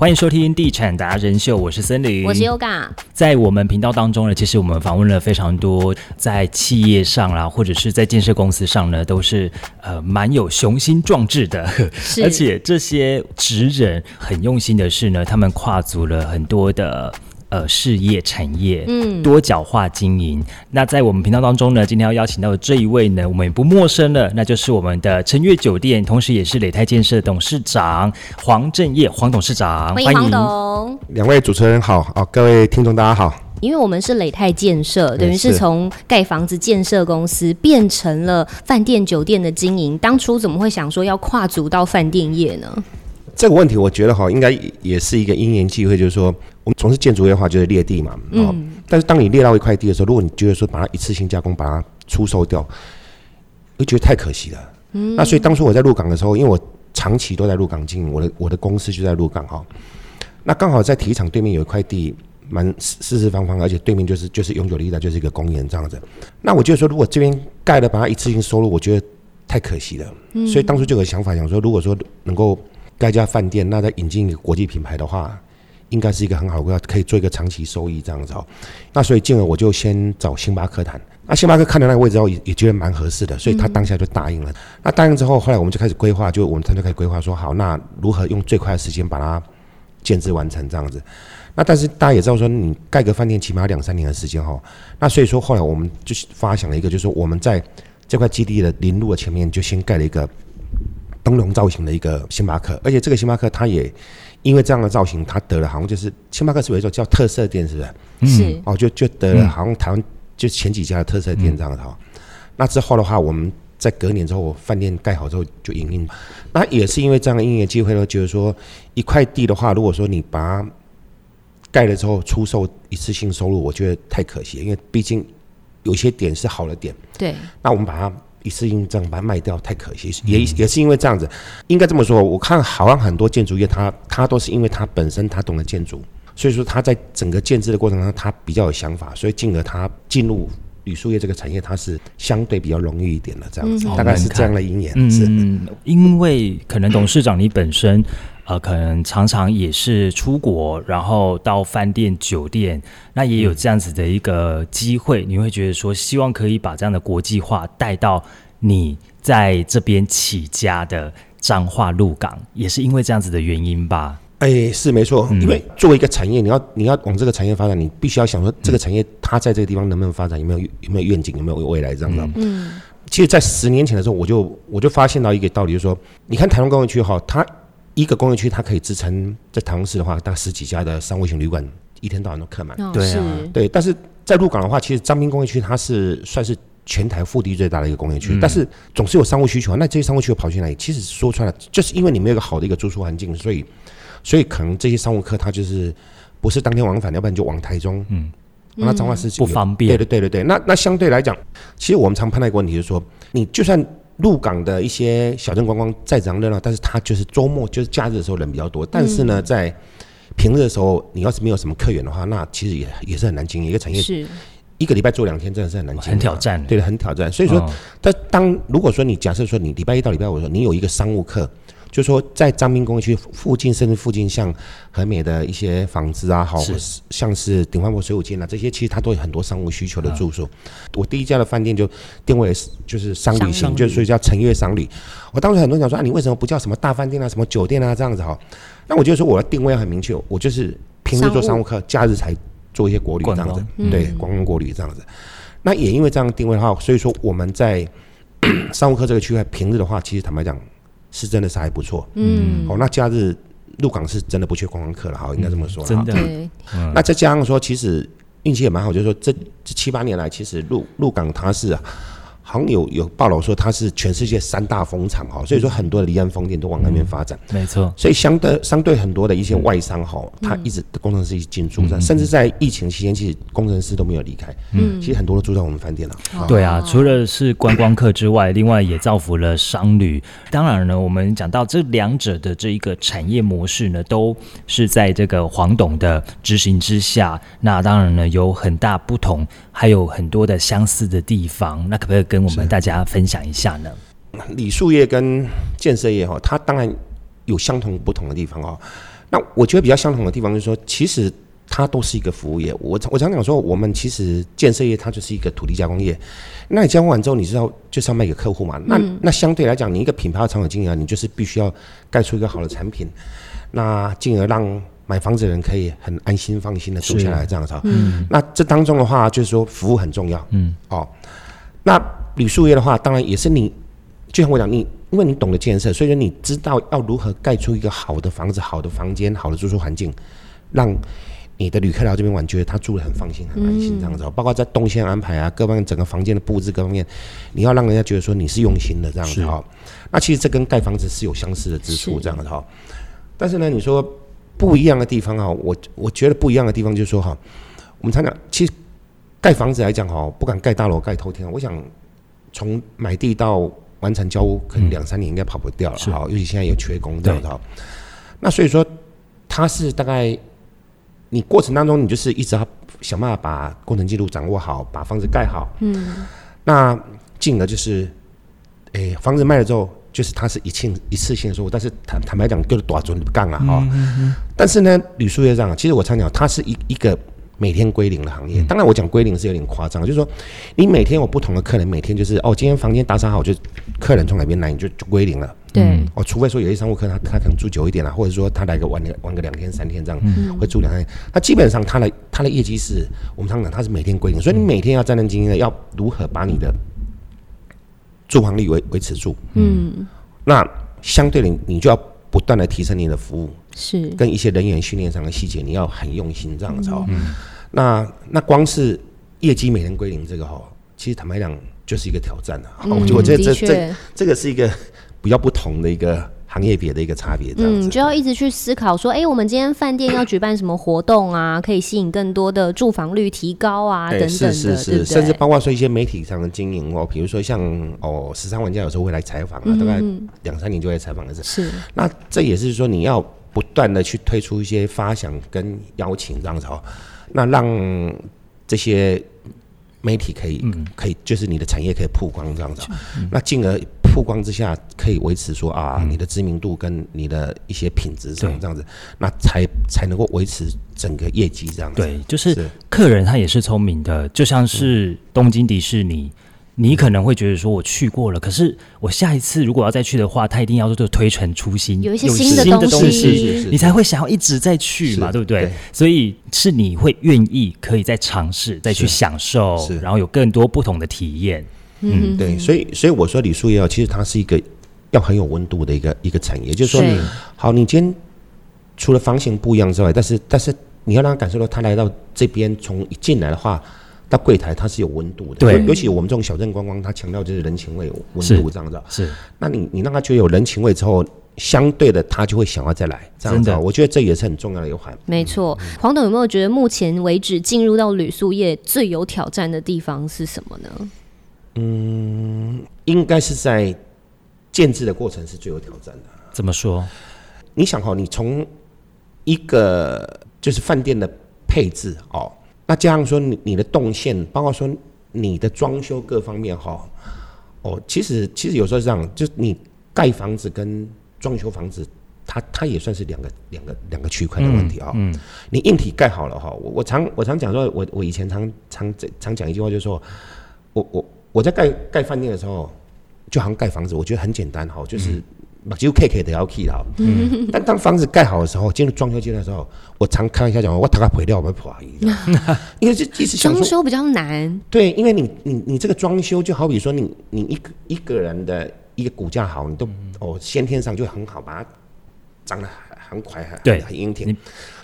欢迎收听《地产达人秀》，我是森林，我是 Yoga。在我们频道当中呢，其实我们访问了非常多在企业上啦，或者是在建设公司上呢，都是呃蛮有雄心壮志的，而且这些职人很用心的是呢，他们跨足了很多的。呃，事业产业，嗯，多角化经营。那在我们频道当中呢，今天要邀请到的这一位呢，我们也不陌生了，那就是我们的晨悦酒店，同时也是磊泰建设董事长黄正业黄董事长。欢迎黄董，两位主持人好啊，各位听众大家好。因为我们是磊泰建设，等于是从盖房子建设公司变成了饭店酒店的经营，当初怎么会想说要跨足到饭店业呢？这个问题，我觉得哈，应该也是一个因缘际会，就是说，我们从事建筑业的话，就是裂地嘛，嗯，但是当你裂到一块地的时候，如果你觉得说把它一次性加工，把它出售掉，会觉得太可惜了，嗯，那所以当初我在鹿港的时候，因为我长期都在鹿港经营，我的我的公司就在鹿港哈，那刚好在体育场对面有一块地，蛮四四方方，而且对面就是就是永久地带，就是一个公园这样子，那我就说，如果这边盖了，把它一次性收入，我觉得太可惜了，所以当初就有想法想说，如果说能够该家饭店，那再引进一个国际品牌的话，应该是一个很好的，可以做一个长期收益这样子哦。那所以进而我就先找星巴克谈。那星巴克看到那个位置后，也也觉得蛮合适的，所以他当下就答应了。那答应之后，后来我们就开始规划，就我们团队开始规划说，好，那如何用最快的时间把它建制完成这样子。那但是大家也知道说，你盖个饭店起码两三年的时间哈。那所以说后来我们就发想了一个，就是说我们在这块基地的林路的前面就先盖了一个。灯笼造型的一个星巴克，而且这个星巴克它也因为这样的造型，他得了好像就是星巴克是有一种叫特色店，是不是？是哦，就就得了好像台湾就前几家的特色店这样的哈。那之后的话，我们在隔年之后饭店盖好之后就营运，那也是因为这样的营业机会呢，就是说一块地的话，如果说你把它盖了之后出售一次性收入，我觉得太可惜，因为毕竟有些点是好的点。对。那我们把它。一次性这样把它卖掉太可惜，也也是因为这样子，应该这么说。我看好像很多建筑业，他他都是因为他本身他懂得建筑，所以说他在整个建制的过程中，他比较有想法，所以进而他进入铝塑业这个产业，它是相对比较容易一点的这样子，大概是这样的因缘。嗯，因为可能董事长你本身。呃，可能常常也是出国，然后到饭店、酒店，那也有这样子的一个机会。你会觉得说，希望可以把这样的国际化带到你在这边起家的彰化鹿港，也是因为这样子的原因吧？哎，是没错。因为作为一个产业，你要你要往这个产业发展，你必须要想说，这个产业它在这个地方能不能发展，有没有有没有愿景，有没有未来这样子。嗯，其实，在十年前的时候，我就我就发现到一个道理，就是说，你看台湾工业区哈，它一个工业区，它可以支撑在台湾市的话，大概十几家的商务型旅馆，一天到晚都客满。对啊，对。但是在鹿港的话，其实彰滨工业区它是算是全台腹地最大的一个工业区，但是总是有商务需求。那这些商务需求跑去哪里？其实说穿了，就是因为你没有一个好的一个住宿环境，所以所以可能这些商务客他就是不是当天往返，要不然就往台中。嗯，那彰化市不方便。对对对对对。那那相对来讲，其实我们常碰到一个问题，就是说你就算。鹿港的一些小镇观光再怎样热闹，但是它就是周末就是假日的时候人比较多。但是呢，在平日的时候，你要是没有什么客源的话，那其实也也是很难经营一个产业。是，一个礼拜做两天真的是很难很挑战。对的，很挑战。所以说，但当如果说你假设说你礼拜一到礼拜五说你有一个商务客。就说在张滨工业区附近，甚至附近像很美的一些房子啊，好像是鼎焕博水舞间啊，这些其实它都有很多商务需求的住宿。我第一家的饭店就定位是就是商旅型，就是所以叫晨悦商旅。我当时很多人讲说啊，你为什么不叫什么大饭店啊，什么酒店啊这样子哈？那我就说我的定位很明确，我就是平日做商务客，假日才做一些国旅这样子，对，观光国旅这样子。那也因为这样定位的话，所以说我们在 商务客这个区块，平日的话，其实坦白讲。是真的是还不错，嗯，哦，那假日入港是真的不缺观光客了，好，应该这么说，真的，那再加上说，其实运气也蛮好，就是说这这七八年来，其实入入港它是。好像有有报道说它是全世界三大风场哈，所以说很多的离岸风电都往那边发展，没错。所以相对相对很多的一些外商哈，他一直工程师一直进驻在，甚至在疫情期间，其实工程师都没有离开。嗯，其实很多都住在我们饭店了。对啊，除了是观光客之外，另外也造福了商旅。当然呢，我们讲到这两者的这一个产业模式呢，都是在这个黄董的执行之下。那当然呢，有很大不同，还有很多的相似的地方。那可不可以跟我们大家分享一下呢。铝塑业跟建设业哈，它当然有相同不同的地方哦。那我觉得比较相同的地方就是说，其实它都是一个服务业。我我常讲说，我们其实建设业它就是一个土地加工业。那你加工完之后，你知道就是要卖给客户嘛？那那相对来讲，你一个品牌的长久经营，你就是必须要盖出一个好的产品，那进而让买房子的人可以很安心放心的住下来这样子。嗯。那这当中的话，就是说服务很重要。嗯。哦。那旅宿业的话，当然也是你，就像我讲，你因为你懂得建设，所以说你知道要如何盖出一个好的房子、好的房间、好的住宿环境，让。你的旅客来这边玩，觉得他住的很放心、很安心这样子，包括在动线安排啊，各方面整个房间的布置各方面，你要让人家觉得说你是用心的这样子哈。那其实这跟盖房子是有相似的之处这样子哈。但是呢，你说不一样的地方哈，我我觉得不一样的地方就是说哈，我们常讲，其实盖房子来讲哈，不敢盖大楼、盖头天，我想从买地到完成交屋，可能两三年应该跑不掉了哈。尤其现在有缺工这样子哈。那所以说，它是大概。你过程当中，你就是一直要想办法把工程记录掌握好，把房子盖好。嗯。那进而就是，诶，房子卖了之后，就是它是一次一次性的收入，但是坦坦白讲，就是多少准不干啊哈。嗯但是呢，铝塑业这样，其实我常讲，它是一一个。每天归零的行业，当然我讲归零是有点夸张，就是说你每天有不同的客人，每天就是哦，今天房间打扫好，就客人从哪边来你就就归零了。对，哦，除非说有些商务客他他可能住久一点了，或者说他来个玩个玩个两天三天这样，会住两天。那基本上他的他的业绩是我们常讲他是每天归零，所以你每天要战战兢兢的要如何把你的住房率维维持住。嗯，那相对的你就要不断的提升你的服务，是跟一些人员训练上的细节，你要很用心这样子哦。那那光是业绩每天归零这个哈，其实坦白讲就是一个挑战啊。我 我觉得这这这个是一个比较不同的一个行业别的一个差别。嗯，就要一直去思考说，哎，我们今天饭店要举办什么活动啊，可以吸引更多的住房率提高啊，等等的，是是是，甚至包括说一些媒体上的经营哦，比如说像哦十三玩家有时候会来采访啊，大概两三年就会采访一次。是，那这也是说你要不断的去推出一些发想跟邀请这样子哦。那让这些媒体可以嗯。可以，就是你的产业可以曝光这样子，那进而曝光之下，可以维持说啊，你的知名度跟你的一些品质上这样子，那才才能够维持整个业绩这样子。对，就是客人他也是聪明的，就像是东京迪士尼。你可能会觉得说，我去过了，可是我下一次如果要再去的话，他一定要做推陈出新，有一些新的东西，你才会想要一直再去嘛，对不对？所以是你会愿意可以再尝试，再去享受，然后有更多不同的体验。嗯，对，所以所以我说李树业其实它是一个要很有温度的一个一个产业，就是说，好，你今天除了房型不一样之外，但是但是你要让他感受到他来到这边从一进来的话。到柜台它是有温度的，对，尤其我们这种小镇观光，它强调就是人情味、温度这样子。是，那你你让他觉得有人情味之后，相对的他就会想要再来。这样子，我觉得这也是很重要的一环。没错，黄董有没有觉得目前为止进入到旅宿业最有挑战的地方是什么呢？嗯，应该是在建制的过程是最有挑战的。怎么说？你想哈，你从一个就是饭店的配置哦。那加上说你你的动线，包括说你的装修各方面哈，哦，其实其实有时候是这样，就是你盖房子跟装修房子，它它也算是两个两个两个区块的问题啊。嗯。你硬体盖好了哈，我我常我常讲说，我我以前常常常讲一句话，就是说，我我我在盖盖饭店的时候，就好像盖房子，我觉得很简单哈，就是。就 K K 的要 K 了，但当房子盖好的时候，进入装修阶段的时候，我常开玩笑讲，我大概毁掉我们破意，因为这其实装修比较难。对，因为你你你这个装修就好比说，你你一个一个人的一个骨架好，你都哦先天上就很好，把它长得很快很很英挺。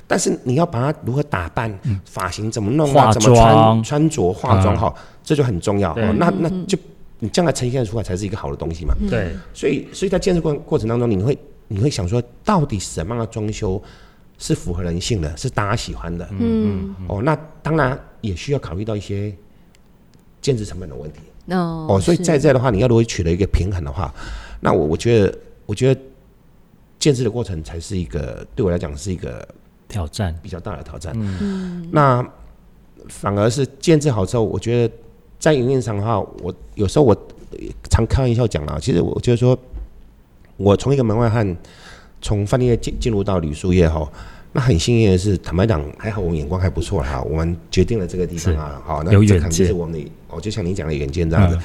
但是你要把它如何打扮，发型怎么弄啊，怎么穿穿着化妆好，这就很重要。那那就。你将来呈现出来才是一个好的东西嘛？对，所以所以在建设过过程当中，你会你会想说，到底什么样的装修是符合人性的，是大家喜欢的？嗯，哦，那当然也需要考虑到一些建设成本的问题。哦，哦，所以在这的话，你要如果取得一个平衡的话，那我我觉得，我觉得建设的过程才是一个对我来讲是一个挑战，比较大的挑战。嗯，那反而是建设好之后，我觉得。在营运上的话，我有时候我常开玩笑讲啊，其实我就是说，我从一个门外汉从饭店业进进入到旅宿业哈。那很幸运的是，坦白讲，还好我们眼光还不错哈。我们决定了这个地方啊，好，那这肯定是我们的哦，就像你讲的远见这样子。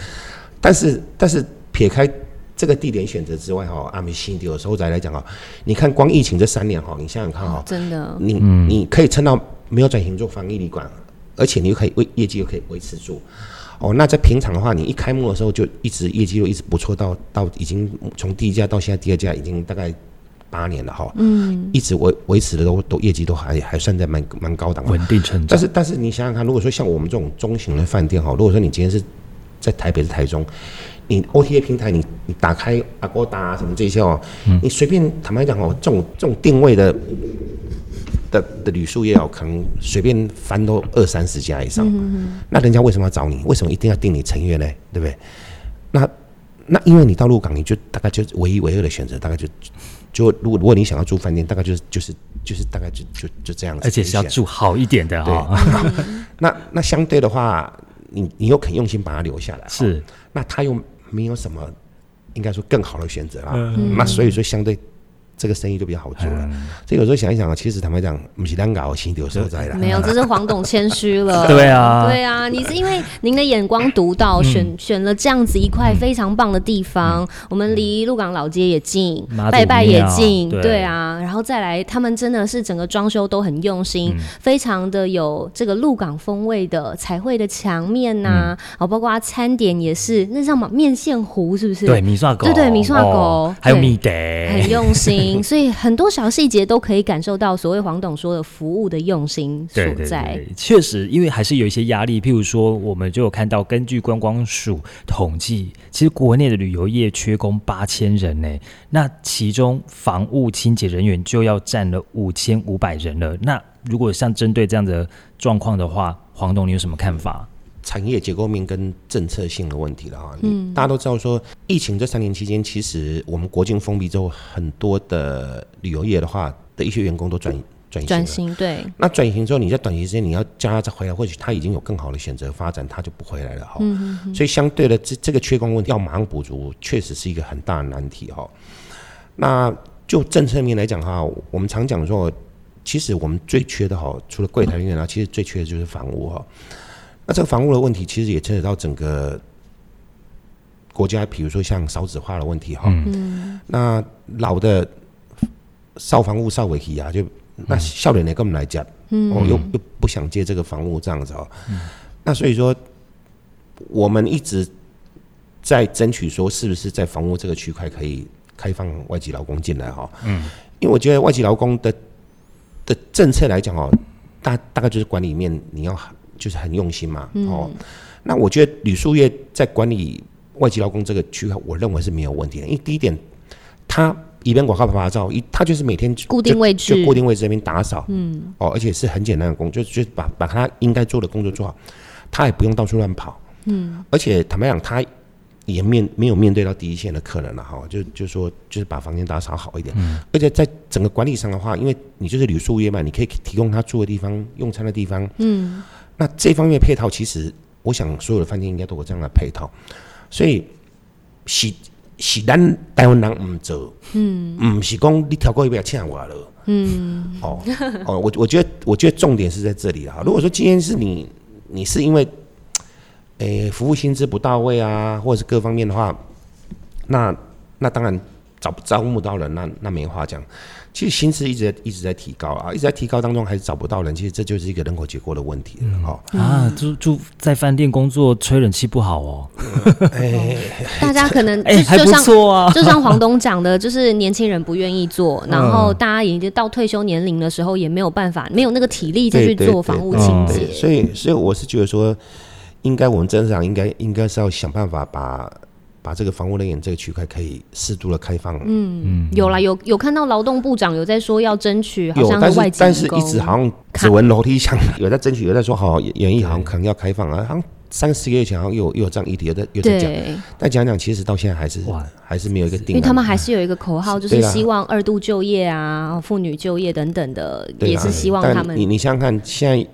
但是，但是撇开这个地点选择之外哈，阿米西有时候再来讲啊，你看光疫情这三年哈，你想想看哈，真的，你你可以撑到没有转型做防疫旅馆，而且你又可以为业绩又可以维持住。哦，那在平常的话，你一开幕的时候就一直业绩就一直不错，到到已经从第一家到现在第二家已经大概。八年了哈，嗯，一直维维持的都都业绩都还还算在蛮蛮高档，稳定成长。但是但是你想想看，如果说像我们这种中型的饭店哈，如果说你今天是在台北是台中，你 OTA 平台你你打开阿哥达什么这些哦，你随便坦白讲哦，这种这种定位的的的旅宿业哦，可能随便翻都二三十家以上。那人家为什么要找你？为什么一定要定你成员呢？对不对？那那因为你到鹿港，你就大概就唯一唯二的选择，大概就。就如果如果你想要住饭店，大概就是就是就是大概就就就这样子，而且是要住好一点的哈。那那相对的话，你你又肯用心把它留下来，是那他又没有什么应该说更好的选择啊。那所以说相对。这个生意就比较好做了。这有时候想一想啊，其实坦白讲，不是单搞，心有所在的。没有，这是黄董谦虚了。对啊，对啊，你是因为您的眼光独到，选选了这样子一块非常棒的地方。我们离鹿港老街也近，拜拜也近，对啊。然后再来，他们真的是整个装修都很用心，非常的有这个鹿港风味的彩绘的墙面呐，哦，包括餐点也是，那叫什么面线糊是不是？对，米刷狗，对对，米刷狗，还有米德，很用心。所以很多小细节都可以感受到所谓黄董说的服务的用心所在。确实，因为还是有一些压力。譬如说，我们就有看到，根据观光署统计，其实国内的旅游业缺工八千人呢。那其中房屋清洁人员就要占了五千五百人了。那如果像针对这样的状况的话，黄董你有什么看法？产业结构面跟政策性的问题了哈，嗯，大家都知道说，疫情这三年期间，其实我们国境封闭之后，很多的旅游业的话的一些员工都转转型转型对。那转型之后，你在短期之间你要叫他再回来，或许他已经有更好的选择发展，他就不回来了哈。嗯嗯。所以相对的，这这个缺工问题要马上补足，确实是一个很大的难题哈。那就政策面来讲哈，我们常讲说，其实我们最缺的哈，除了柜台人员啊，其实最缺的就是房屋哈。那这个房屋的问题，其实也牵扯到整个国家，比如说像少子化的问题哈。嗯。那老的少房屋少尾期啊，就那笑脸呢，跟我们来讲，嗯，又又不想接这个房屋这样子哦。嗯。那所以说，我们一直在争取说，是不是在房屋这个区块可以开放外籍劳工进来哈？嗯。因为我觉得外籍劳工的的政策来讲哦，大大概就是管理面你要。就是很用心嘛，哦，那我觉得旅宿业在管理外籍劳工这个区块，我认为是没有问题的。因为第一点，他一边广告牌拍照，一他就是每天固定位置，就固定位置那边打扫，嗯，哦，而且是很简单的工，就就把把他应该做的工作做好，他也不用到处乱跑，嗯，而且坦白讲，他也面没有面对到第一线的客人了哈，就就说就是把房间打扫好一点，嗯，而且在整个管理上的话，因为你就是旅宿业嘛，你可以提供他住的地方、用餐的地方，嗯。那这方面配套，其实我想所有的饭店应该都有这样的配套，所以是是咱台湾人唔做，嗯，唔是讲你跳过一边欠我了，嗯，哦哦，我我觉得我觉得重点是在这里啊。如果说今天是你你是因为，诶服务薪资不到位啊，或者是各方面的话，那那当然招招募到人，那那没话讲。其实薪资一直在一直在提高啊，一直在提高当中还是找不到人，其实这就是一个人口结构的问题了哈。啊，住住在饭店工作吹冷气不好哦。哎，大家可能哎还不错啊，就像黄东讲的，就是年轻人不愿意做，然后大家已经到退休年龄的时候也没有办法，没有那个体力再去做房屋清洁。所以，所以我是觉得说，应该我们真上应该应该是要想办法把。把这个房屋人员这个区块可以适度的开放。嗯，有啦，有有看到劳动部长有在说要争取，好像但是但是一直好像只闻楼梯响，有在争取，有在说好演艺好像可能要开放啊，好像三四个月前好像又又有这样议题，有在有在讲，但讲讲其实到现在还是还是没有一个定，因为他们还是有一个口号，就是希望二度就业啊，妇女就业等等的，也是希望他们。你你想想看，现在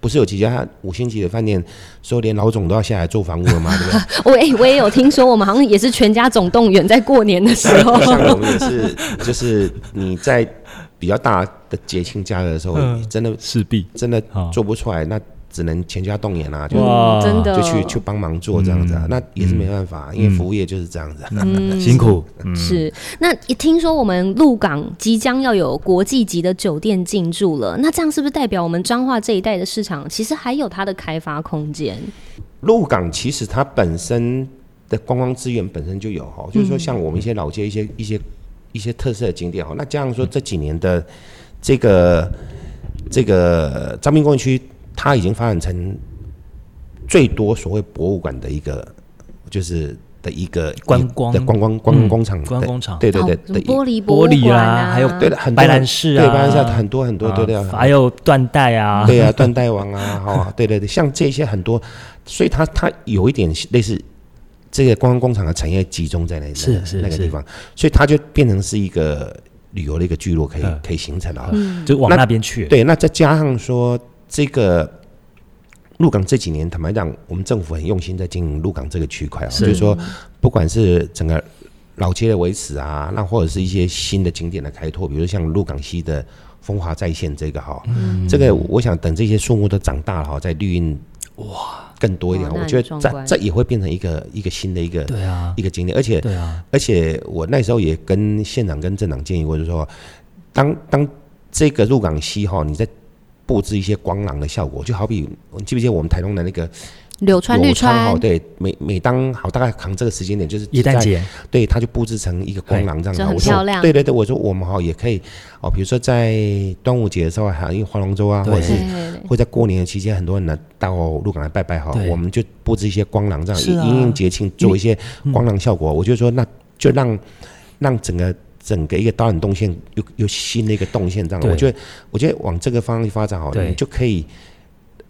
不是有几家五星级的饭店说连老总都要下来做房屋了吗？对不对？我哎，我也有听说，我们好像也是全家总动员，在过年的时候，像我们也是，就是你在比较大的节庆假日的时候，真的势必真的做不出来那。只能全家动员啊，就真的。就去去帮忙做这样子啊，那也是没办法，因为服务业就是这样子，辛苦。是，那一听说我们鹿港即将要有国际级的酒店进驻了，那这样是不是代表我们彰化这一带的市场其实还有它的开发空间？鹿港其实它本身的观光资源本身就有哈，就是说像我们一些老街一些一些一些特色的景点哈，那加上说这几年的这个这个彰滨公园区。它已经发展成最多所谓博物馆的一个，就是的一个观光。的观光观光工厂，观光厂，对对对，玻璃玻璃啊，还有对的，很白兰氏啊，对白兰氏很多很多，对对，还有缎带啊，对啊，缎带王啊，哈，对对对，像这些很多，所以它它有一点类似这个观光工厂的产业集中在那是是那个地方，所以它就变成是一个旅游的一个聚落，可以可以形成了，就往那边去。对，那再加上说。这个鹿港这几年，坦白讲，我们政府很用心在经营鹿港这个区块啊，就是说，不管是整个老街的维持啊，那或者是一些新的景点的开拓，比如像鹿港西的风华再现这个哈，这个我想等这些树木都长大了哈，在绿荫哇更多一点，我觉得这这也会变成一个一个新的一个对啊。一个景点，而且对啊，而且我那时候也跟县长跟镇长建议过，就是说，当当这个鹿港西哈，你在布置一些光廊的效果，就好比你记不记得我们台东的那个柳川绿川？哦，对，每每当好大概扛这个时间点，就是一旦节，对，他就布置成一个光廊这样子，很漂亮。对对对，我说我们哈也可以哦，比如说在端午节的时候，还有因为划龙舟啊，或者是会在过年的期间，很多人呢到鹿港来拜拜哈，我们就布置一些光廊这样，因应节庆做一些光廊效果。我就说那就让让整个。整个一个导演动线又又新的一个动线这样，我觉得我觉得往这个方向去发展好，你就可以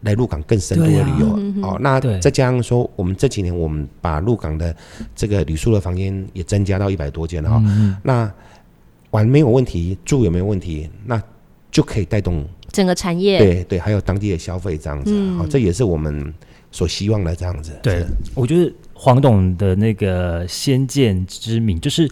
来鹿港更深度的旅游哦。那再加上说，我们这几年我们把鹿港的这个旅宿的房间也增加到一百多间了哈。那玩没有问题，住有没有问题，那就可以带动整个产业。对对，还有当地的消费这样子，好，这也是我们所希望的这样子。对，我觉得黄董的那个先见之明就是。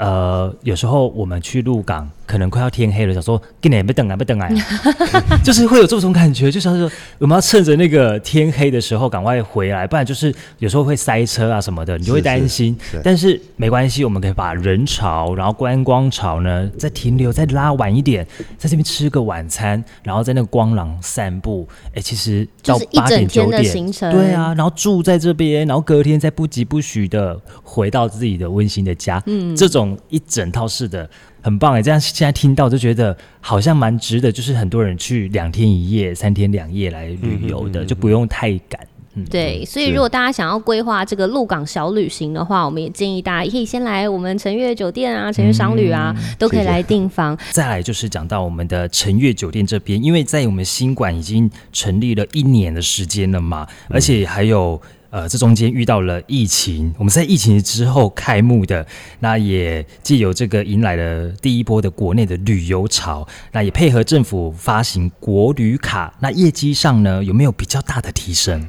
呃，有时候我们去鹿港，可能快要天黑了，想说今年不等啊，不等啊，就是会有这种感觉，就像是说我们要趁着那个天黑的时候赶快回来，不然就是有时候会塞车啊什么的，你就会担心。但是没关系，我们可以把人潮，然后观光潮呢再停留，再拉晚一点，在这边吃个晚餐，然后在那个光廊散步。哎，其实到八点九点，对啊，然后住在这边，然后隔天再不疾不徐的回到自己的温馨的家，嗯，这种。一整套式的很棒哎，这样现在听到就觉得好像蛮值得，就是很多人去两天一夜、三天两夜来旅游的，就不用太赶。嗯，对，所以如果大家想要规划这个鹿港小旅行的话，我们也建议大家可以先来我们晨悦酒店啊、晨悦商旅啊，都可以来订房。再来就是讲到我们的晨悦酒店这边，因为在我们新馆已经成立了一年的时间了嘛，而且还有。呃，这中间遇到了疫情，我们在疫情之后开幕的，那也既有这个迎来了第一波的国内的旅游潮，那也配合政府发行国旅卡，那业绩上呢有没有比较大的提升？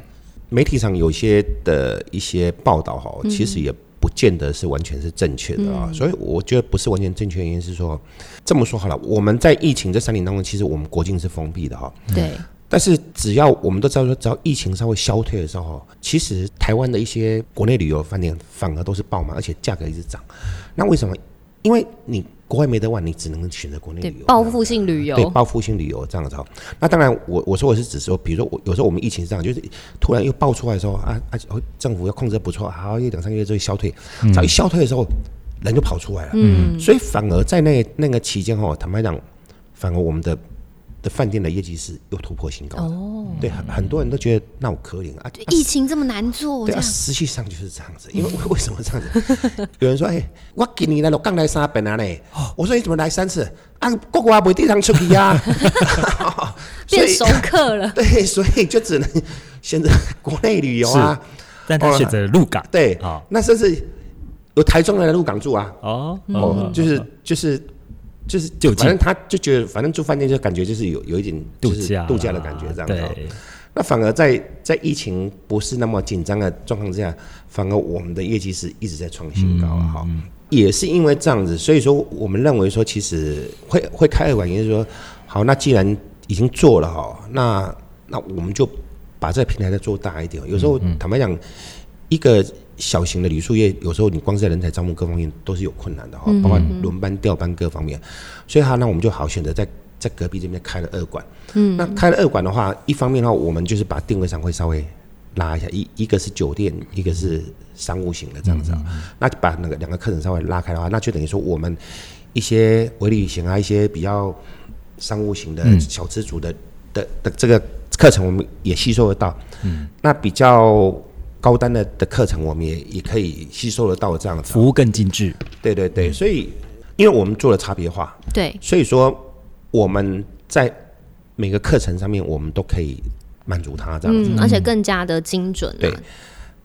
媒体上有些的一些报道哈，其实也不见得是完全是正确的啊，所以我觉得不是完全正确，原因是说这么说好了，我们在疫情这三年当中，其实我们国境是封闭的哈，对。但是只要我们都知道说，只要疫情稍微消退的时候，其实台湾的一些国内旅游饭店反而都是爆满，而且价格一直涨。那为什么？因为你国外没得玩，你只能选择国内旅游，报复性旅游。对，报复性旅游这样子。那当然，我我说我是指说，比如说我有时候我们疫情是这样，就是突然又爆出来的时候啊啊，政府要控制不错，好一两三个月就会消退，只要一消退的时候，人就跑出来了。嗯，所以反而在那那个期间哦，坦白讲，反而我们的。的饭店的业绩是又突破新高哦，对，很很多人都觉得那我可怜啊，疫情这么难做，对啊，实际上就是这样子，因为为什么这样子？有人说，哎，我给你来了，刚来三本啊嘞，我说你怎么来三次？啊，哥哥啊，没地方出去啊，变熟客了，对，所以就只能选择国内旅游啊，但他选择鹿港，对，那甚至有台中人来鹿港住啊，哦，哦，就是就是就是就反正他就觉得反正住饭店就感觉就是有有一点度假度假的感觉这样子。对，那反而在在疫情不是那么紧张的状况之下，反而我们的业绩是一直在创新高啊，哈。也是因为这样子，所以说我们认为说，其实会会开二馆，也就是说，好，那既然已经做了哈，那那我们就把这个平台再做大一点。有时候坦白讲，一个小型的旅宿业，有时候你光在人才招募各方面都是有困难的哈，包括轮班调班各方面。所以哈，那我们就好选择在在隔壁这边开了二馆。嗯，那开了二馆的话，一方面的话，我们就是把定位上会稍微。拉一下，一一个是酒店，一个是商务型的这样子啊。那把那个两个课程稍微拉开的话，那就等于说我们一些微旅行啊，一些比较商务型的小资族的的的这个课程，我们也吸收得到。嗯，那比较高端的的课程，我们也也可以吸收得到这样子，服务更精致。对对对，所以因为我们做了差别化，对，所以说我们在每个课程上面，我们都可以。满足他这样子，而且更加的精准。对，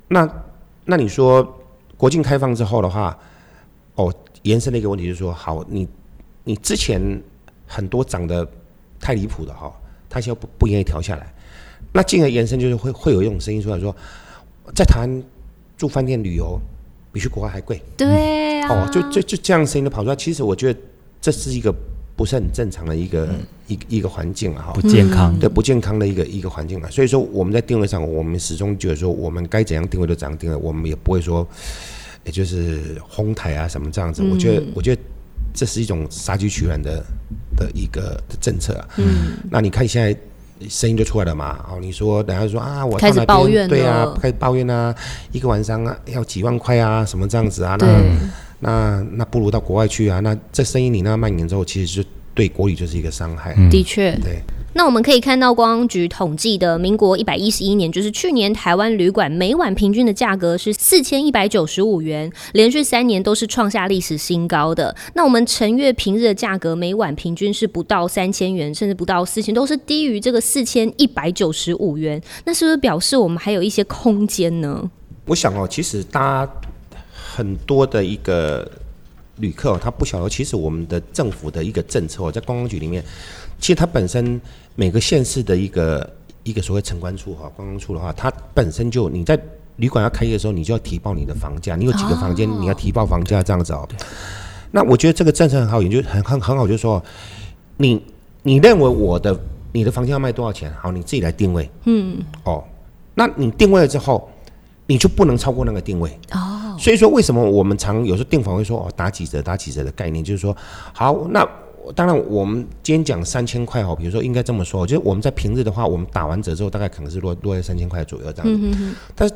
那那你说国境开放之后的话，哦，延伸的一个问题就是说，好，你你之前很多涨得太离谱的哈，他现在不不愿意调下来，那进而延伸就是会会有一种声音出来说，在台湾住饭店旅游比去国外还贵。对啊，哦，就就就这样声音都跑出来，其实我觉得这是一个。不是很正常的一个一一个环境啊，哈，不健康，对，不健康的一个一个环境啊。所以说我们在定位上，我们始终觉得说，我们该怎样定位就怎样定位，我们也不会说，也就是哄抬啊什么这样子。我觉得，我觉得这是一种杀鸡取卵的的一个政策啊。嗯，那你看现在声音就出来了嘛？哦，你说等下说啊，我开始抱怨，对啊，开始抱怨啊，一个晚上啊要几万块啊，什么这样子啊？那那那不如到国外去啊！那这声音你那蔓延之后，其实就对国语就是一个伤害。的确，对。那我们可以看到，公安局统计的民国一百一十一年，就是去年台湾旅馆每晚平均的价格是四千一百九十五元，连续三年都是创下历史新高。的那我们成月平日的价格每晚平均是不到三千元，甚至不到四千，都是低于这个四千一百九十五元。那是不是表示我们还有一些空间呢？我想哦，其实大家。很多的一个旅客，他不晓得，其实我们的政府的一个政策，在观光局里面，其实它本身每个县市的一个一个所谓城关处哈，观光处的话，它本身就你在旅馆要开业的时候，你就要提报你的房价，你有几个房间，你要提报房价这样子哦。那我觉得这个政策很好，也就很很很好，就是说，你你认为我的你的房间要卖多少钱？好，你自己来定位。嗯。哦，那你定位了之后，你就不能超过那个定位。哦。所以说，为什么我们常有时候订房会说哦打几折打几折的概念，就是说，好，那当然我们今天讲三千块哦，比如说应该这么说，就是我们在平日的话，我们打完折之后，大概可能是落落在三千块左右这样子。但是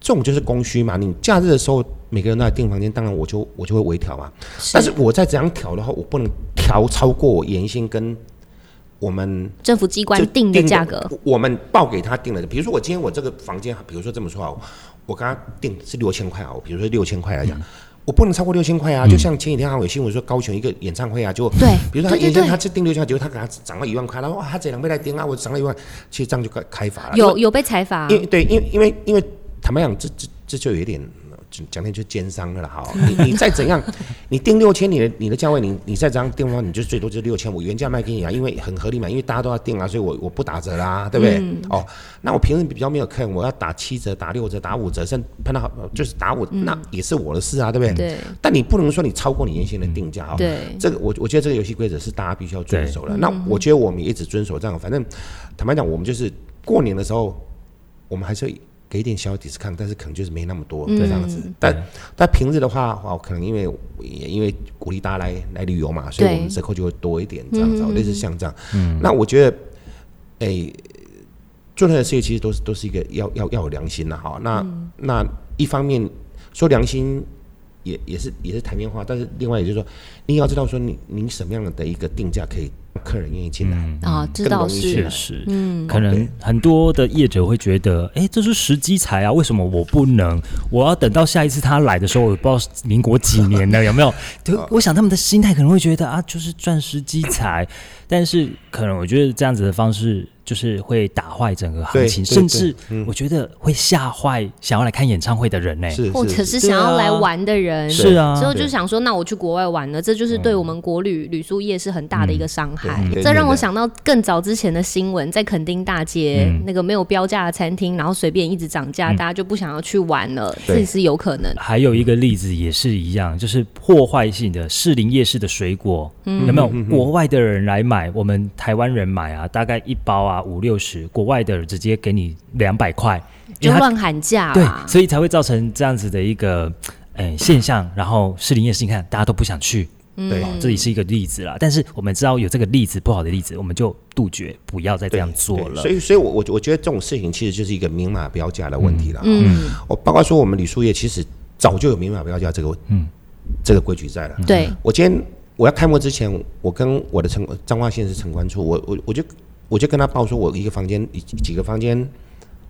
这种就是供需嘛，你假日的时候每个人都在订房间，当然我就我就会微调嘛。但是我在怎样调的话，我不能调超过我原先跟我们政府机关定的价格，我们报给他定了的。比如说我今天我这个房间，比如说这么说啊。我刚刚定是六千块啊，比如说六千块来讲，我不能超过六千块啊。就像前几天还有新闻说高雄一个演唱会啊，就对，比如说他原先他是定六千块，结果他给他涨了一万块，然后哇，他这两倍来顶啊，我涨了一万，其实这样就开开罚了。有有被裁罚？因为对，因为因为因为坦白讲，这这这就有一点。讲天就奸商了，哈！你你再怎样，你定六千，你的你的价位，你你再这样定的话，你就最多就六千五，原价卖给你啊，因为很合理嘛，因为大家都要定啊，所以我我不打折啦，对不对？哦，那我平时比较没有客人，我要打七折、打六折、打五折，甚至碰到就是打五，那也是我的事啊，对不对？对。但你不能说你超过你原先的定价啊。对。这个我我觉得这个游戏规则是大家必须要遵守的。那我觉得我们也一直遵守这样，反正坦白讲，我们就是过年的时候，我们还是。给一点小 discount，但是可能就是没那么多这样子。但但平日的话，哦，可能因为也因为鼓励大家来来旅游嘛，所以我们折扣就会多一点这样子，类似像这样。嗯，那我觉得，哎，做任何事业其实都是都是一个要要要有良心的哈。那那一方面说良心。也也是也是台面话，但是另外也就是说，你要知道说你你什么样的一个定价可以让客人愿意进来。啊，这倒是。确实，嗯，可能很多的业者会觉得，哎，这是时机财啊，为什么我不能？我要等到下一次他来的时候，我不知道民国几年了，有没有？对。我想他们的心态可能会觉得啊，就是赚时机财，但是可能我觉得这样子的方式。就是会打坏整个行情，甚至我觉得会吓坏想要来看演唱会的人呢，或者是想要来玩的人。是啊，之后就想说，那我去国外玩了，这就是对我们国旅旅宿业是很大的一个伤害。这让我想到更早之前的新闻，在垦丁大街那个没有标价的餐厅，然后随便一直涨价，大家就不想要去玩了，这是有可能。还有一个例子也是一样，就是破坏性的士林夜市的水果，有没有？国外的人来买，我们台湾人买啊，大概一包啊五六十。国外的直接给你两百块，就乱喊价，对，所以才会造成这样子的一个诶现象。然后士林夜市，你看大家都不想去，对，这里是一个例子啦。但是我们知道有这个例子不好的例子，我们就杜绝，不要再这样做了。所以，所以我我我觉得这种事情其实就是一个明码标价的问题了。嗯，我包括说我们李树业其实早就有明码标价这个嗯这个规矩在了。对，我今天我要开幕之前，我跟我的城彰化县是城关处，我我我就。我就跟他报说，我一个房间，几几个房间，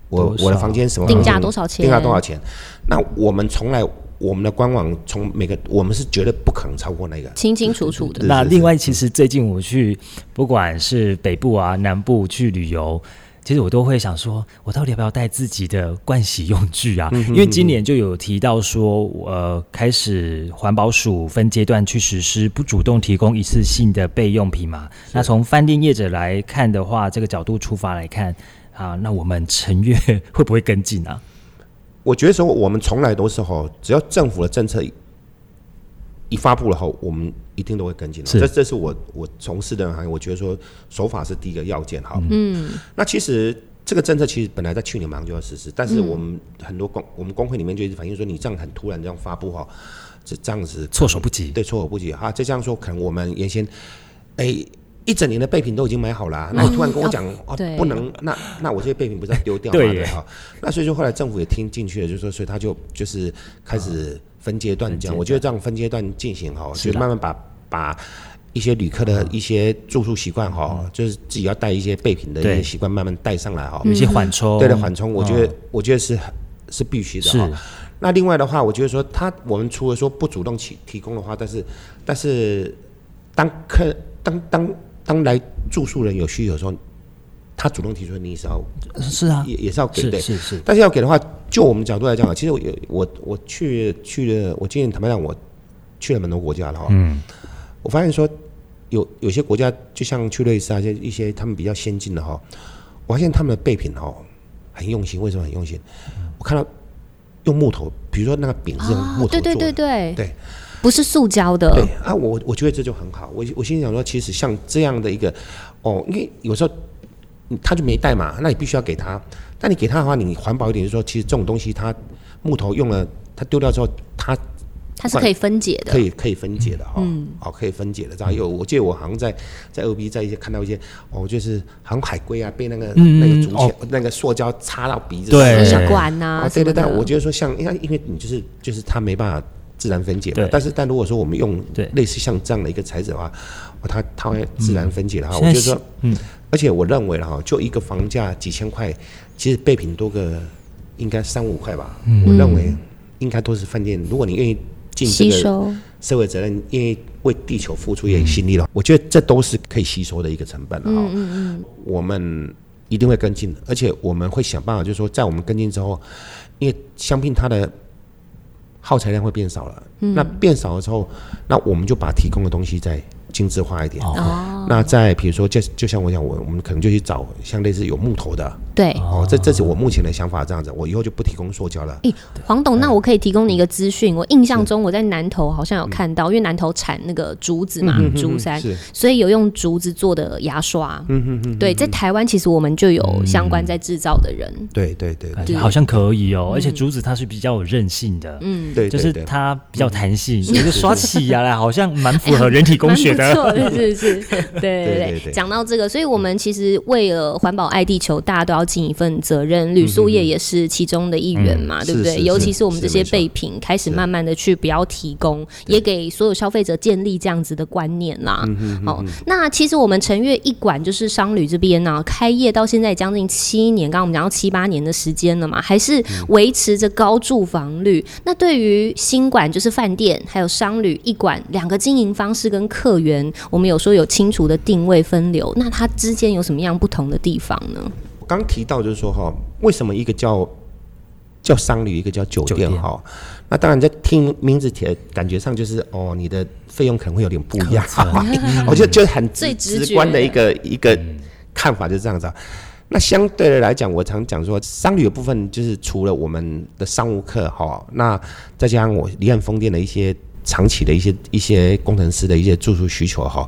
我我的房间什么定价多少钱？定价多少钱？那我们从来我们的官网从每个我们是绝对不可能超过那个，清清楚楚的。那另外，其实最近我去不管是北部啊、南部去旅游。其实我都会想说，我到底要不要带自己的盥洗用具啊？因为今年就有提到说，呃，开始环保署分阶段去实施不主动提供一次性的备用品嘛。那从饭店业者来看的话，这个角度出发来看啊，那我们陈月会不会跟进啊？我觉得说，我们从来都是哈，只要政府的政策一发布了后，我们。一定都会跟进的，这这是我我从事的行业，我觉得说手法是第一个要件哈。嗯，那其实这个政策其实本来在去年马上就要实施，但是我们很多工我们工会里面就一直反映说，你这样很突然这样发布哈，这这样子措手不及，对，措手不及哈。再这样说，可能我们原先哎一整年的备品都已经买好了，那你突然跟我讲哦不能，那那我这些备品不是要丢掉吗？对哈。那所以说后来政府也听进去了，就说所以他就就是开始。分阶段讲，我觉得这样分阶段进行哈，就慢慢把把一些旅客的一些住宿习惯哈，就是自己要带一些备品的一些习惯慢慢带上来哈，有些缓冲，对的缓冲，我觉得我觉得是是必须的哈。那另外的话，我觉得说他我们除了说不主动提提供的话，但是但是当客当当当来住宿人有需求的时候。他主动提出，你也是要是啊，也也是要给对，是是。但是要给的话，就我们角度来讲啊，其实我我我去去了，我今年坦白讲，我去了蛮多国家了哈。嗯。我发现说，有有些国家，就像去瑞士啊，就一些他们比较先进的哈，我发现他们的备品哦很用心。为什么很用心？我看到用木头，比如说那个饼是用木头做的，对对对对对，不是塑胶的。对啊，我我觉得这就很好。我我心里想说，其实像这样的一个哦，因为有时候。他就没带嘛，那你必须要给他。但你给他的话，你环保一点，就是说，其实这种东西，它木头用了，它丢掉之后，它它是可以分解的，可以可以分解的哈。嗯，好，可以分解的。这样有，我记得我好像在在二 B 在一些看到一些，哦，就是好像海龟啊，被那个那个竹签那个塑胶插到鼻子，对，吸管呐。对对对，我觉得说像，因为因为你就是就是它没办法自然分解嘛。但是但如果说我们用类似像这样的一个材质的话，它它会自然分解的话，我觉得说，嗯。而且我认为了哈，就一个房价几千块，其实备品多个应该三五块吧。我认为应该都是饭店。如果你愿意尽这个社会责任，愿意为地球付出一点心力了，我觉得这都是可以吸收的一个成本了哈。我们一定会跟进的，而且我们会想办法，就是说在我们跟进之后，因为相信它的耗材量会变少了，那变少了之后，那我们就把提供的东西再。精致化一点。哦，那在比如说，就就像我讲，我我们可能就去找像类似有木头的。对。哦，这这是我目前的想法，这样子，我以后就不提供塑胶了。诶，黄董，那我可以提供你一个资讯。我印象中我在南投好像有看到，因为南投产那个竹子嘛，竹山，所以有用竹子做的牙刷。嗯嗯嗯。对，在台湾其实我们就有相关在制造的人。对对对，好像可以哦。而且竹子它是比较有韧性的。嗯，对，就是它比较弹性，有个刷起牙来 好像蛮符合人体工学的。错，是是是，对对对。讲到这个，所以我们其实为了环保爱地球，大家都要尽一份责任。旅宿业也是其中的一员嘛，对不对？尤其是我们这些备品开始慢慢的去不要提供，也给所有消费者建立这样子的观念啦。好，那其实我们陈月一馆就是商旅这边呢，开业到现在将近七年，刚刚我们讲到七八年的时间了嘛，还是维持着高住房率。那对于新馆就是饭店还有商旅一馆两个经营方式跟客源，我们有说有清楚的定位分流，那它之间有什么样不同的地方呢？刚提到就是说哈，为什么一个叫叫商旅，一个叫酒店哈？那当然在听名字起感觉上就是哦，你的费用可能会有点不一样。我觉得就很最直观的一个一个看法就是这样子。那相对的来讲，我常讲说，商旅的部分就是除了我们的商务客哈，那再加上我离岸风电的一些长期的一些一些工程师的一些住宿需求哈，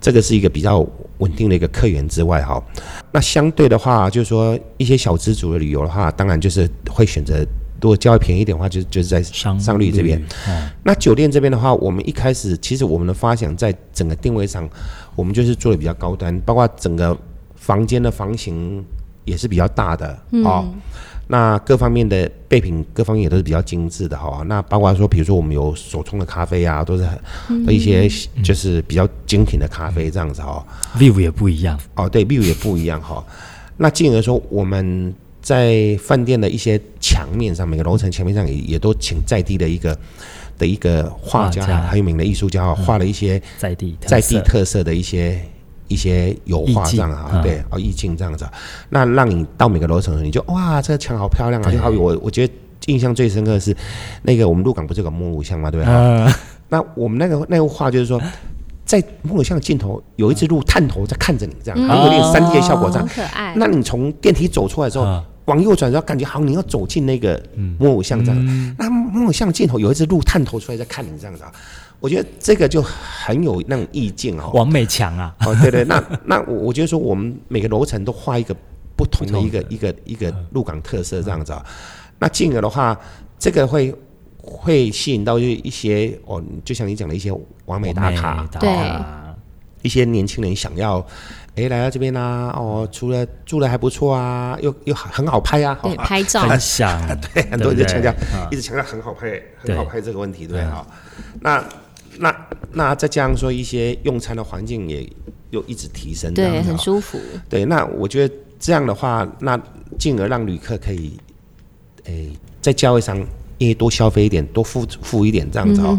这个是一个比较稳定的一个客源之外哈，那相对的话，就是说一些小资族的旅游的话，当然就是会选择，如果较为便宜一点的话，就就是在商商旅这边。那酒店这边的话，我们一开始其实我们的发想在整个定位上，我们就是做的比较高端，包括整个。房间的房型也是比较大的哦，那各方面的备品各方面也都是比较精致的哈。那包括说，比如说我们有手冲的咖啡啊，都是很一些就是比较精品的咖啡这样子哈。view 也不一样哦，对，view 也不一样哈。那进而说，我们在饭店的一些墙面上，每个楼层墙面上也也都请在地的一个的一个画家很有名的艺术家画了一些在地在地特色的一些。一些油画这样啊，对，哦，意境这样子，那让你到每个楼层，你就哇，这个墙好漂亮啊！就好比我，我觉得印象最深刻的是那个我们鹿港不是有个木偶像吗？对不对？那我们那个那幅画就是说，在木偶像镜头有一只鹿探头在看着你，这样，有点三 D 的效果，这样可爱。那你从电梯走出来之后，往右转然后，感觉好像你要走进那个木偶像这样。那木偶像镜头有一只鹿探头出来在看你这样子。我觉得这个就很有那种意境哦，王美强啊，哦对对，那那我我觉得说我们每个楼层都画一个不同的一个一个一个鹿港特色这样子啊，那进而的话，这个会会吸引到就一些哦，就像你讲的一些完美打卡，对，一些年轻人想要哎来到这边啦，哦，除了住的还不错啊，又又很好拍啊，对，拍照，很想，对，很多人就强调，一直强调很好拍，很好拍这个问题，对哈，那。那那再加上说一些用餐的环境也又一直提升，对，很舒服。对，那我觉得这样的话，那进而让旅客可以，诶，在价位上因为多消费一点，多付付一点这样子哦，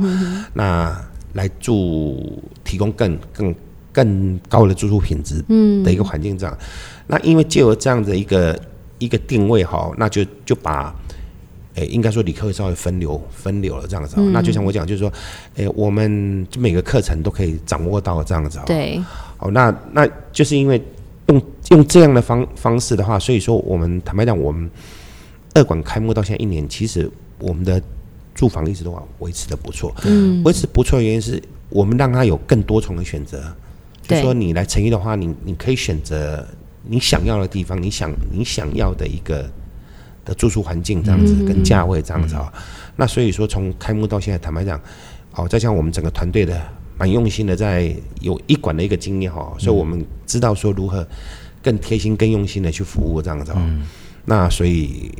那来住提供更更更高的住宿品质嗯的一个环境这样。那因为借由这样的一个一个定位哈，那就就把。诶，应该说理科会稍微分流分流了这样子，那就像我讲，就是说，诶，我们就每个课程都可以掌握到这样子。对，好，那那就是因为用用这样的方方式的话，所以说我们坦白讲，我们二馆开幕到现在一年，其实我们的住房一直都维持的不错。嗯，维持不错的原因是我们让他有更多重的选择，就说你来成毅的话，你你可以选择你想要的地方，你想你想要的一个。的住宿环境这样子，跟价位这样子啊，那所以说从开幕到现在，坦白讲，哦，再像我们整个团队的蛮用心的，在有一馆的一个经验哈，所以我们知道说如何更贴心、更用心的去服务这样子啊，那所以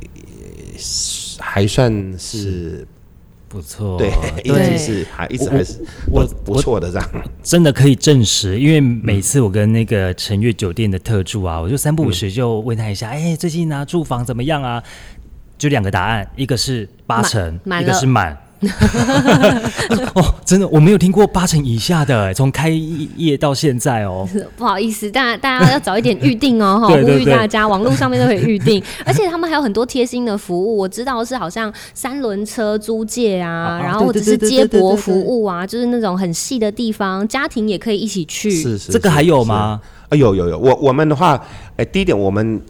还算是。不错，对，一直是还一直还是我不错的这样，真的可以证实。因为每次我跟那个陈悦酒店的特助啊，我就三不五时就问他一下，哎，最近呢住房怎么样啊？就两个答案，一个是八成，一个是满。哦，真的，我没有听过八成以下的，从开业到现在哦。不好意思，大家大家要早一点预定哦，哈，呼吁大家，网络上面都可以预定，而且他们还有很多贴心的服务。我知道是好像三轮车租借啊，然后或者是接驳服务啊，就是那种很细的地方，家庭也可以一起去。是是，这个还有吗？啊，有有有，我我们的话，哎，第一点，我们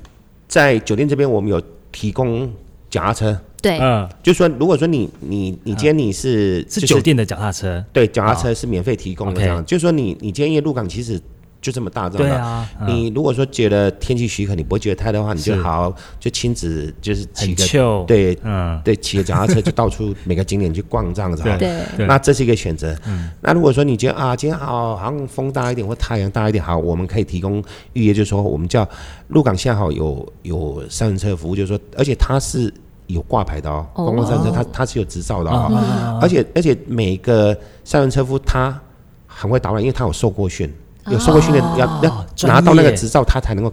在酒店这边，我们有提供脚踏车。对，嗯，就说如果说你你你今天你是是酒店的脚踏车，对，脚踏车是免费提供的，这样，就说你你今天因为鹿港其实就这么大，对啊。你如果说觉得天气许可，你不会觉得太的话，你就好就亲子就是骑个对，嗯，对，骑个脚踏车就到处 每个景点去逛这样子。对，那这是一个选择。那如果说你觉得啊，今天好好像风大一点或太阳大一点，好，我们可以提供预约，就是说我们叫鹿港现在好有有三轮车服务，就是说，而且它是有挂牌的哦，观光三轮车它它是有执照的哦，而且而且每个三轮车夫他很会导览，因为他有受过训。有受过训练，要要拿到那个执照，他才能够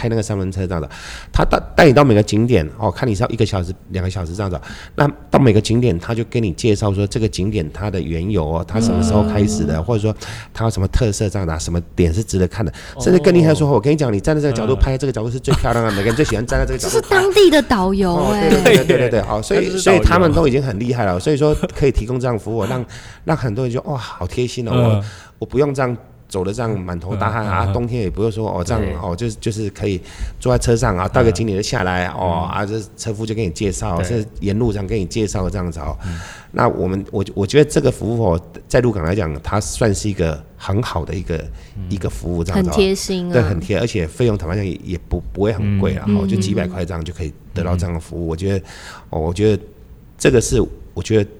开那个三轮车这样的。他带带你到每个景点哦，看你是要一个小时、两个小时这样子。那到每个景点，他就跟你介绍说这个景点它的缘由哦，它什么时候开始的，或者说它有什么特色这样的，什么点是值得看的。甚至更厉害说，我跟你讲，你站在这个角度拍，这个角度 是最漂亮的，每个人最喜欢站在这个角度。这是当地的导游哎，对对对对对，好，所以所以他们都已经很厉害了，所以说可以提供这样服务，让让很多人就哇，好贴心哦，我我不用这样。走的这样满头大汗啊，冬天也不用说哦，这样哦，就是就是可以坐在车上啊，到个景点就下来哦，啊，这车夫就给你介绍，是沿路上给你介绍这样子哦。那我们我我觉得这个服务哦，在鹿港来讲，它算是一个很好的一个一个服务，这样子，很贴心，对，很贴，而且费用坦白讲也也不不会很贵啊，哦，就几百块这样就可以得到这样的服务。我觉得哦，我觉得这个是我觉得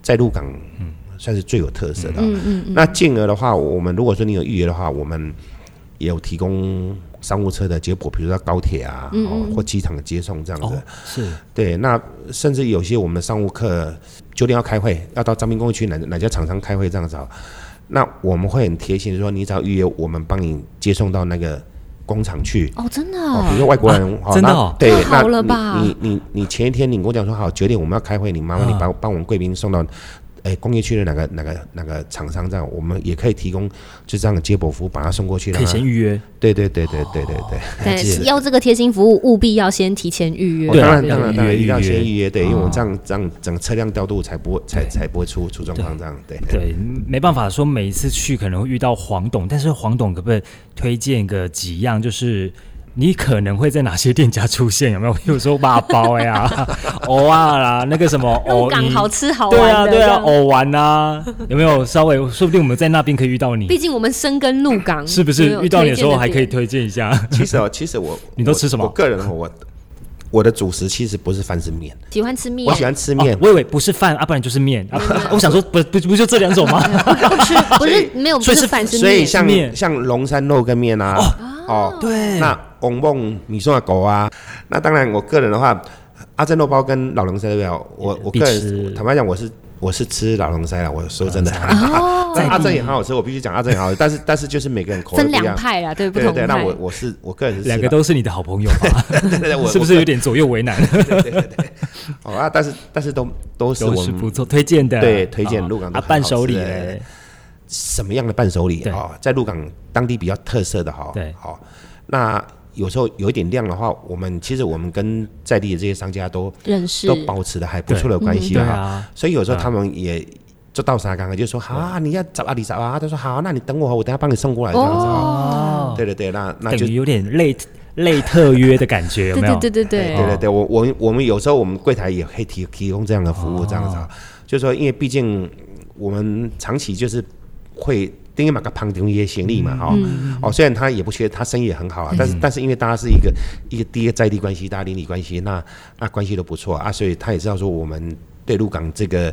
在鹿港嗯。算是最有特色的。嗯嗯嗯。那进而的话，我们如果说你有预约的话，我们也有提供商务车的接驳，比如说高铁啊，哦，或机场的接送这样子。是。对，那甚至有些我们的商务客九点要开会，要到张滨公园去哪哪家厂商开会这样子，那我们会很贴心，说你只要预约，我们帮你接送到那个工厂去。哦，真的。哦比如说外国人，真的。对，那你你你前一天你跟我讲说好九点我们要开会，你麻烦你帮帮我们贵宾送到。哎，工业区的哪个哪个哪个厂商这样，我们也可以提供就这样的接驳服务，把它送过去。可以先预约。对对对对对对对。对，要这个贴心服务，务必要先提前预约。对当然当然当然，一定要先预约。对，因为我们这样这样整个车辆调度才不会才才不会出出状况这样。对对，没办法说每一次去可能会遇到黄董，但是黄董可不可以推荐个几样，就是。你可能会在哪些店家出现？有没有？比如说八包呀、藕啊啦，那个什么藕，好吃好玩对啊对啊，藕丸啊，有没有？稍微说不定我们在那边可以遇到你。毕竟我们深耕鹿港，是不是？遇到你的时候还可以推荐一下。其实哦，其实我 你都吃什么？我个人我我的主食其实不是饭是面，喜欢吃面。我喜欢吃面，我以为不是饭啊，不然就是面。我想说，不不不就这两种吗？吃不是没有，不是饭是面。所以像像龙山肉跟面啊，哦对，那。翁梦米送的狗啊，那当然，我个人的话，阿珍肉包跟老龙塞对我我个人坦白讲，我是我是吃老龙塞了。我说真的，阿珍也很好吃，我必须讲阿珍也好吃。但是但是就是每个人口味分两派啊，对对。那我我是我个人是两个都是你的好朋友，对对，我是不是有点左右为难？对对对。哦啊，但是但是都都是我们不错推荐的，对推荐鹿港啊伴手礼，什么样的伴手礼啊？在鹿港当地比较特色的哈，对，好那。有时候有一点量的话，我们其实我们跟在地的这些商家都认识，都保持的还不错的关系哈。所以有时候他们也就到啥刚刚就说好啊，你要找啊，你找啊，他说好，那你等我，我等下帮你送过来。这样子哦。对对对，那那就有点类类特约的感觉，有没有？对对对对对。对。对，我我我们有时候我们柜台也可以提提供这样的服务这样子，就是说因为毕竟我们长期就是会。因为马个旁听一些行李嘛，哈，哦，虽然他也不缺，他生意也很好啊，但是但是因为大家是一个一个第一在地关系，大家邻里关系，那那关系都不错啊，所以他也知道说我们对鹿港这个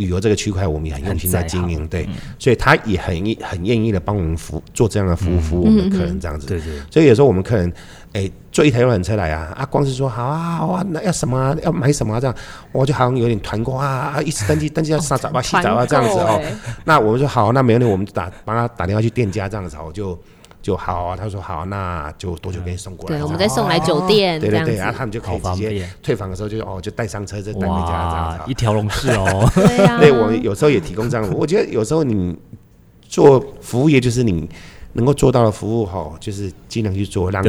旅游这个区块，我们也很用心在经营，对，所以他也很很愿意的帮我们服做这样的服务，服务我们的客人这样子，对对，所以有时候我们客人。哎，坐一台游览车来啊！啊，光是说好啊好啊，那要什么要买什么这样，我就好像有点团购啊啊，一直登记登记要上早啊洗澡啊这样子哦。那我们说好，那没问题，我们打帮他打电话去店家这样子，我就就好啊。他说好，那就多久给你送过来？对，我们再送来酒店。对对对，然后他们就可以直接退房的时候就哦，就带上车再带回家这样子。一条龙式哦。对啊。对，我们有时候也提供这样。我觉得有时候你做服务业，就是你能够做到的服务哈，就是尽量去做，让。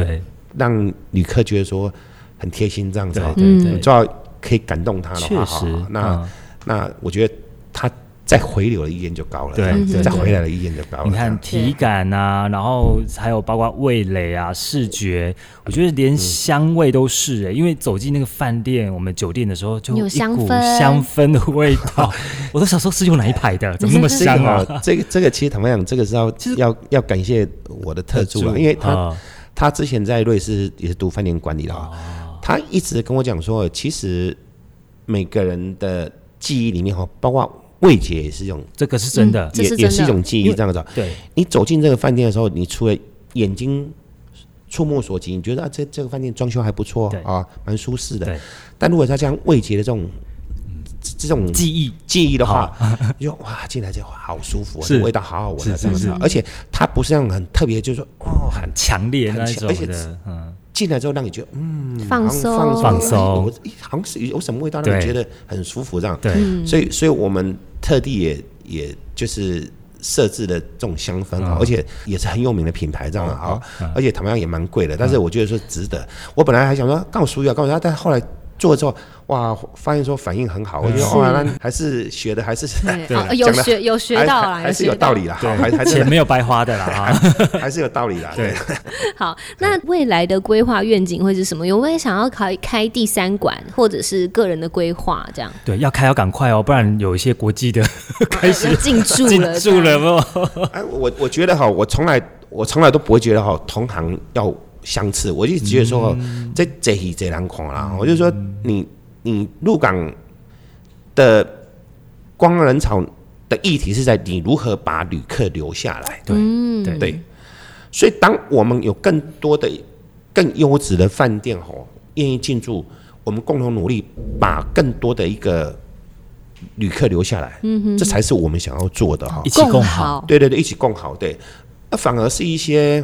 让旅客觉得说很贴心这样子，对对，主要可以感动他的话，哈，那那我觉得他再回流的意愿就高了，对，再回来的意愿就高了。你看体感啊，然后还有包括味蕾啊、视觉，我觉得连香味都是哎，因为走进那个饭店、我们酒店的时候，就有香氛香氛的味道，我都想说是用哪一排的，怎么那么香啊？这个这个其实坦白讲，这个是要要要感谢我的特助啊，因为他他之前在瑞士也是读饭店管理的啊，他一直跟我讲说，其实每个人的记忆里面哈，包括。味觉也是一种，这个是真的，也也是一种记忆，这样子。对，你走进这个饭店的时候，你除了眼睛触目所及，你觉得啊，这这个饭店装修还不错啊，蛮舒适的。但如果他这样味觉的这种这种记忆记忆的话，就哇，进来就好舒服，味道好好闻的这样子。而且它不是那种很特别，就是说哦，很强烈那种的，嗯。进来之后让你觉得嗯放松放松，好像是有什么味道让你觉得很舒服这样。对，所以所以我们特地也也就是设置了这种香氛啊，而且也是很有名的品牌这样啊，而且同样也蛮贵的，但是我觉得说值得。我本来还想说告诉要告诉他，但后来。做了之后，哇，发现说反应很好，我觉得哇，那还是学的还是 有学有学到啦，还是有道理啦，还还钱没有白花的啦，还是有道理啦。对，好，那未来的规划愿景会是什么？有没有想要开开第三馆，或者是个人的规划这样？对，要开要赶快哦，不然有一些国际的开始进驻了，进驻了吗？哎，我我觉得哈，我从来我从来都不会觉得哈，同行要。相似，我就觉得说，这这一这两款啦，我就说你你入港的光人潮的议题是在你如何把旅客留下来，对对对，所以当我们有更多的更优质的饭店吼愿意进驻，我们共同努力把更多的一个旅客留下来，嗯哼，这才是我们想要做的哈，一起共好，对对对，一起共好，对，那反而是一些。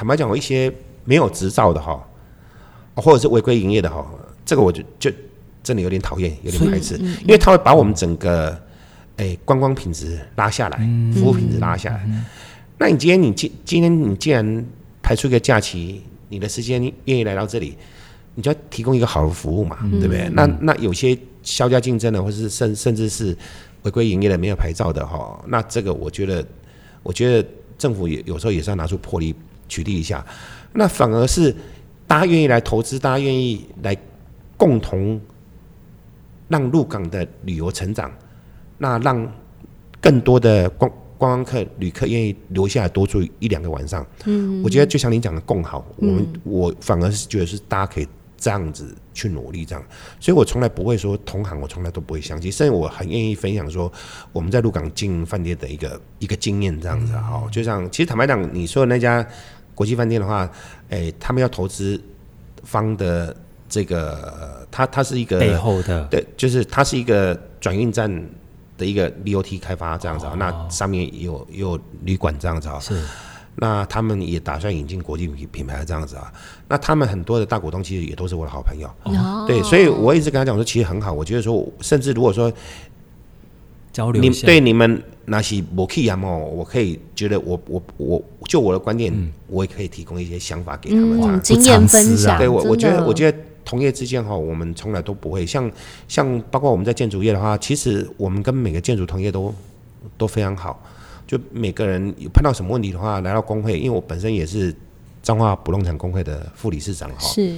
坦白讲，我一些没有执照的哈，或者是违规营业的哈，这个我就就真的有点讨厌，有点排斥，因为他会把我们整个诶观光品质拉下来，服务品质拉下来。那你今天你今今天你既然排出一个假期，你的时间愿意来到这里，你就要提供一个好的服务嘛，对不对？那那有些销价竞争的，或者是甚甚至是违规营业的、没有牌照的哈，那这个我觉得，我觉得政府也有时候也是要拿出魄力。取缔一下，那反而是大家愿意来投资，大家愿意来共同让入港的旅游成长，那让更多的观观光客、旅客愿意留下来多住一两个晚上。嗯，我觉得就像您讲的共好，我们我反而是觉得是大家可以这样子去努力，这样。所以我从来不会说同行，我从来都不会相信，甚至我很愿意分享说我们在入港经营饭店的一个一个经验，这样子哈。就像其实坦白讲，你说的那家。国际饭店的话，哎，他们要投资方的这个，它它是一个背后的，对，就是它是一个转运站的一个 BOT 开发这样子啊，那上面有有旅馆这样子啊，是，那他们也打算引进国际品品牌这样子啊，那他们很多的大股东其实也都是我的好朋友，对，所以我一直跟他讲说，其实很好，我觉得说，甚至如果说。交流你对你们那些我可以啊嘛，我可以觉得我我我就我的观点，我也可以提供一些想法给他们，这样经验分享。对我我觉得我觉得同业之间哈，我们从来都不会像像包括我们在建筑业的话，其实我们跟每个建筑同业都都非常好。就每个人有碰到什么问题的话，来到工会，因为我本身也是彰化不动产工会的副理事长哈。是。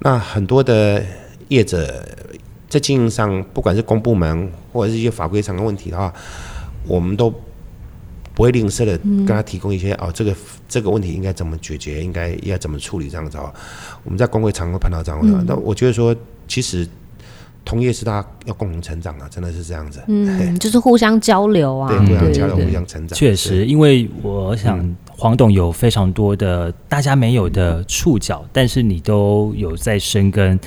那很多的业者。在经营上，不管是公部门或者是一些法规上的问题的话，我们都不会吝啬的跟他提供一些哦，这个这个问题应该怎么解决，应该要怎么处理这样子哦。我们在工会常会碰到这样的，那我觉得说，其实同业是大家要共同成长啊，真的是这样子。嗯，就是互相交流啊，对，互相交流，互相成长。确实，因为我想黄董有非常多的大家没有的触角，但是你都有在深耕。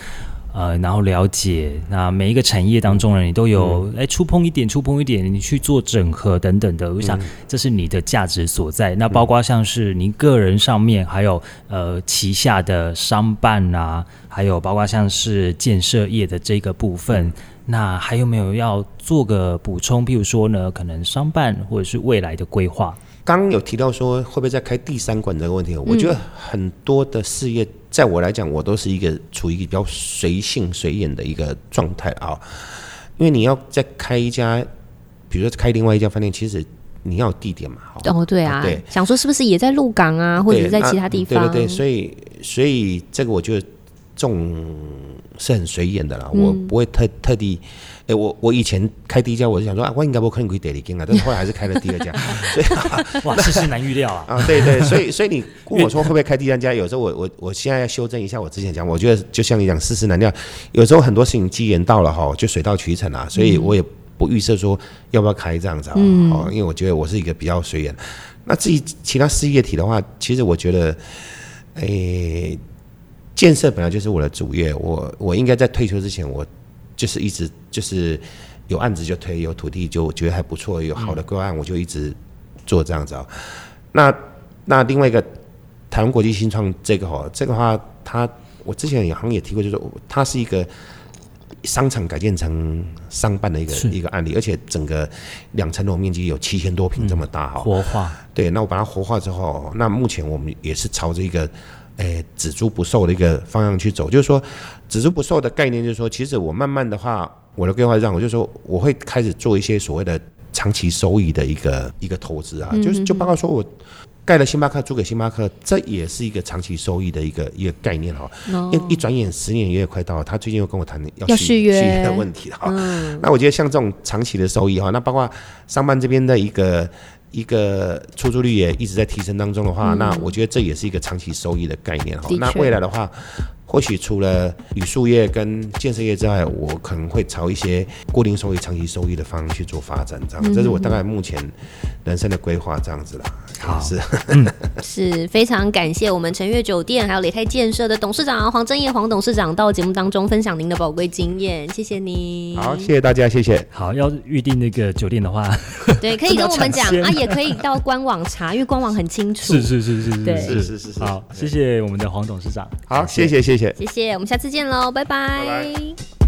呃，然后了解那每一个产业当中呢，你都有哎触碰一点，触碰一点，你去做整合等等的，我想这是你的价值所在。那包括像是您个人上面，还有呃旗下的商办啊，还有包括像是建设业的这个部分，那还有没有要做个补充？譬如说呢，可能商办或者是未来的规划。刚刚有提到说会不会再开第三馆这个问题，我觉得很多的事业。在我来讲，我都是一个处于一个比较随性随眼的一个状态啊，因为你要再开一家，比如说开另外一家饭店，其实你要有地点嘛。哦，对啊，对，想说是不是也在鹿港啊，或者在其他地方？对对对，所以所以这个我觉得这种是很随眼的啦，我不会特特地。哎，我我以前开第一家，我就想说啊，我应该不可能可以第二间啊，但是 后来还是开了第二家。所以 哇，世事难预料啊！啊，对对，所以所以你问我说会不会开第三家？有时候我我我现在要修正一下我之前讲，我觉得就像你讲世事难料，有时候很多事情机缘到了哈，就水到渠成啊，所以我也不预设说要不要开这样子啊。哦，因为我觉得我是一个比较随缘。那至于其他事业体的话，其实我觉得，诶，建设本来就是我的主业，我我应该在退休之前我。就是一直就是有案子就推，有土地就觉得还不错，有好的规划案我就一直做这样子啊。那那另外一个台湾国际新创这个哈，这个话它我之前也好像也提过，就是它是一个商场改建成商办的一个一个案例，而且整个两层楼面积有七千多平这么大哈。活化对，那我把它活化之后，那目前我们也是朝着一个。诶，只租不售的一个方向去走，就是说，只租不售的概念，就是说，其实我慢慢的话，我的规划让我就说，我会开始做一些所谓的长期收益的一个一个投资啊，就是就包括说我盖了星巴克，租给星巴克，这也是一个长期收益的一个一个概念哈。因一转眼十年也快到了，他最近又跟我谈要续约的问题了哈。那我觉得像这种长期的收益哈，那包括上班这边的一个。一个出租率也一直在提升当中的话，那我觉得这也是一个长期收益的概念哈。那未来的话，或许除了旅宿业跟建设业之外，我可能会朝一些固定收益、长期收益的方向去做发展，这样，这是我大概目前人生的规划，这样子啦。好，是，是非常感谢我们陈悦酒店还有雷泰建设的董事长黄正业黄董事长到节目当中分享您的宝贵经验，谢谢你。好，谢谢大家，谢谢。好，要预定那个酒店的话，对，可以跟我们讲 啊，也可以到官网查，因为官网很清楚。是是是是，对，是是是是。好，谢谢我们的黄董事长。好，谢谢谢谢谢谢谢，我们下次见喽，拜拜。